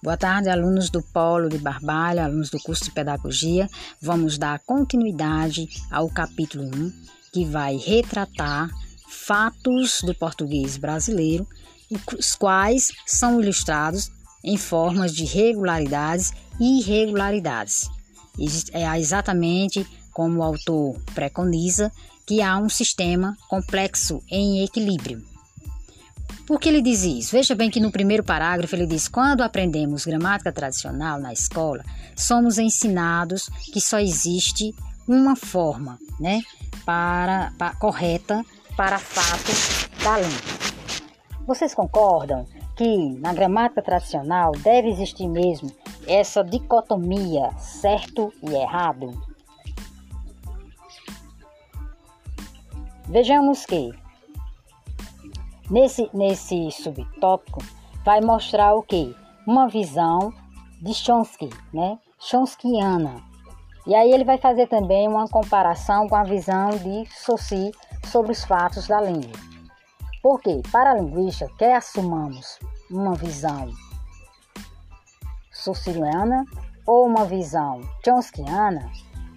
Boa tarde, alunos do Polo de Barbalha, alunos do curso de Pedagogia. Vamos dar continuidade ao capítulo 1, que vai retratar fatos do português brasileiro, os quais são ilustrados em formas de regularidades e irregularidades. É exatamente como o autor preconiza que há um sistema complexo em equilíbrio. Por que ele diz isso? Veja bem que no primeiro parágrafo ele diz: quando aprendemos gramática tradicional na escola, somos ensinados que só existe uma forma, né, para, para correta para fatos da língua. Vocês concordam que na gramática tradicional deve existir mesmo essa dicotomia certo e errado? Vejamos que Nesse, nesse subtópico, vai mostrar o quê? Uma visão de Chomsky, né? Chomskyiana. E aí ele vai fazer também uma comparação com a visão de Saussure sobre os fatos da língua. Porque, para a linguista, quer assumamos uma visão saussuriana ou uma visão chomskyiana,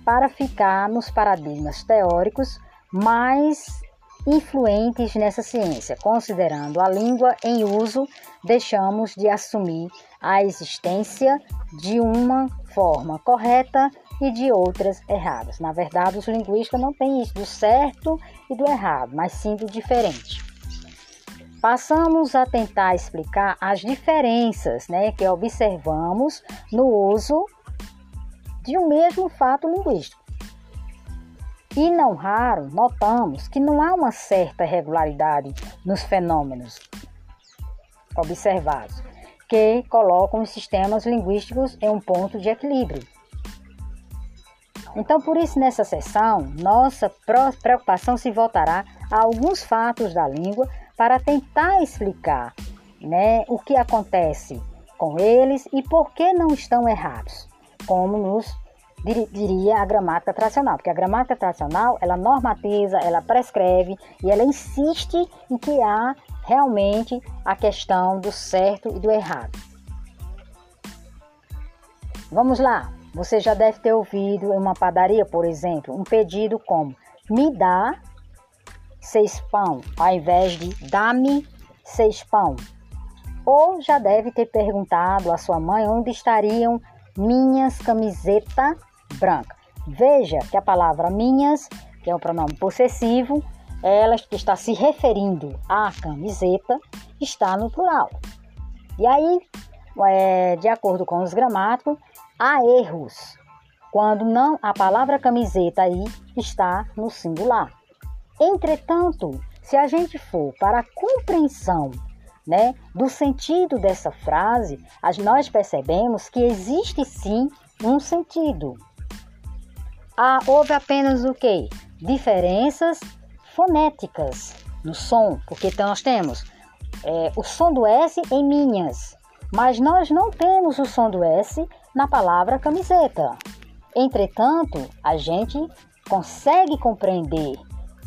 para ficar nos paradigmas teóricos mais influentes nessa ciência. Considerando a língua em uso, deixamos de assumir a existência de uma forma correta e de outras erradas. Na verdade, os linguistas não têm isso do certo e do errado, mas sim do diferente. Passamos a tentar explicar as diferenças né, que observamos no uso de um mesmo fato linguístico. E não raro, notamos que não há uma certa regularidade nos fenômenos observados, que colocam os sistemas linguísticos em um ponto de equilíbrio. Então, por isso, nessa sessão, nossa preocupação se voltará a alguns fatos da língua para tentar explicar né, o que acontece com eles e por que não estão errados, como nos diria a gramática tradicional, porque a gramática tradicional ela normatiza, ela prescreve e ela insiste em que há realmente a questão do certo e do errado. Vamos lá, você já deve ter ouvido em uma padaria, por exemplo, um pedido como me dá seis pão, ao invés de dá-me seis pão. Ou já deve ter perguntado à sua mãe onde estariam minhas camisetas branca. Veja que a palavra minhas, que é um pronome possessivo, ela está se referindo à camiseta, está no plural. E aí, é, de acordo com os gramáticos, há erros quando não a palavra camiseta aí está no singular. Entretanto, se a gente for para a compreensão né, do sentido dessa frase, nós percebemos que existe sim um sentido ah, houve apenas o que? Diferenças fonéticas no som, porque nós temos é, o som do S em minhas, mas nós não temos o som do S na palavra camiseta. Entretanto, a gente consegue compreender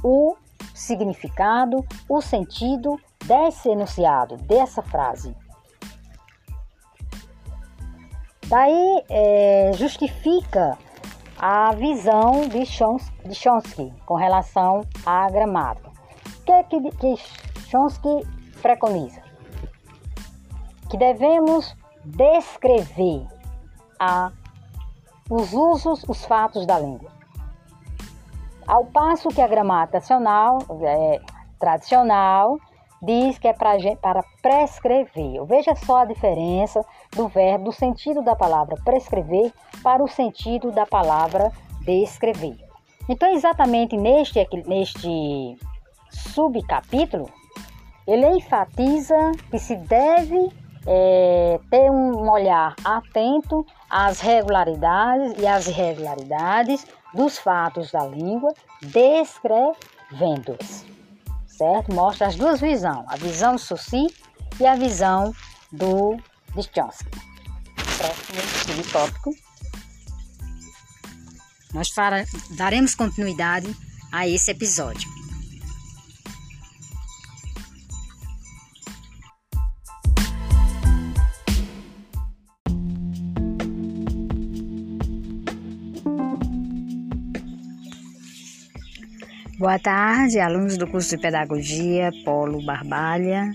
o significado, o sentido desse enunciado, dessa frase. Daí é, justifica a visão de Chomsky, de Chomsky com relação à gramática. O que, é que, que Chomsky preconiza? Que devemos descrever a, os usos, os fatos da língua. Ao passo que a gramática tradicional, é, tradicional diz que é pra, para prescrever. Veja só a diferença do verbo, do sentido da palavra prescrever para o sentido da palavra descrever. Então, exatamente neste, neste subcapítulo, ele enfatiza que se deve é, ter um olhar atento às regularidades e às irregularidades dos fatos da língua, descrevendo-os certo? Mostra as duas visões, a visão do Suci e a visão do Chomsky. Próximo tópico. Nós daremos continuidade a esse episódio. Boa tarde, alunos do curso de Pedagogia Polo Barbalha.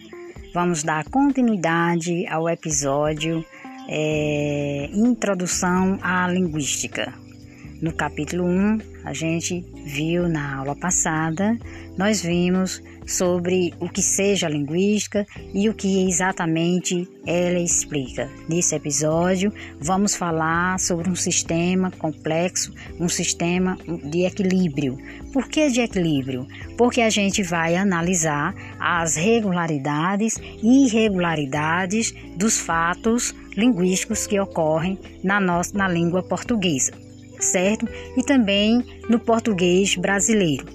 Vamos dar continuidade ao episódio é, Introdução à Linguística. No capítulo 1, a gente viu na aula passada, nós vimos sobre o que seja linguística e o que exatamente ela explica. Nesse episódio, vamos falar sobre um sistema complexo, um sistema de equilíbrio. Por que de equilíbrio? Porque a gente vai analisar as regularidades e irregularidades dos fatos linguísticos que ocorrem na nossa na língua portuguesa certo? E também no português brasileiro.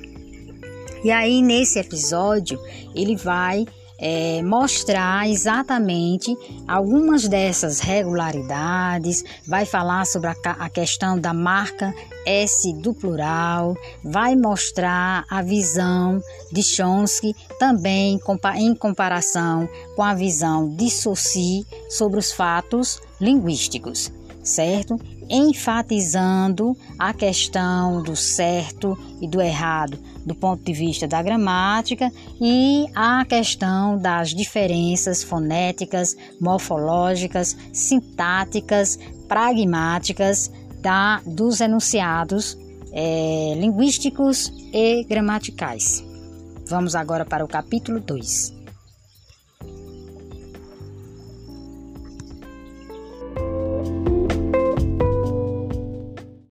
E aí, nesse episódio, ele vai é, mostrar exatamente algumas dessas regularidades, vai falar sobre a, a, questão da marca S do plural, vai mostrar a visão de Chomsky também em comparação com a visão de Saussure sobre os fatos linguísticos, certo? Enfatizando a questão do certo e do errado do ponto de vista da gramática e a questão das diferenças fonéticas, morfológicas, sintáticas, pragmáticas da, dos enunciados é, linguísticos e gramaticais. Vamos agora para o capítulo 2.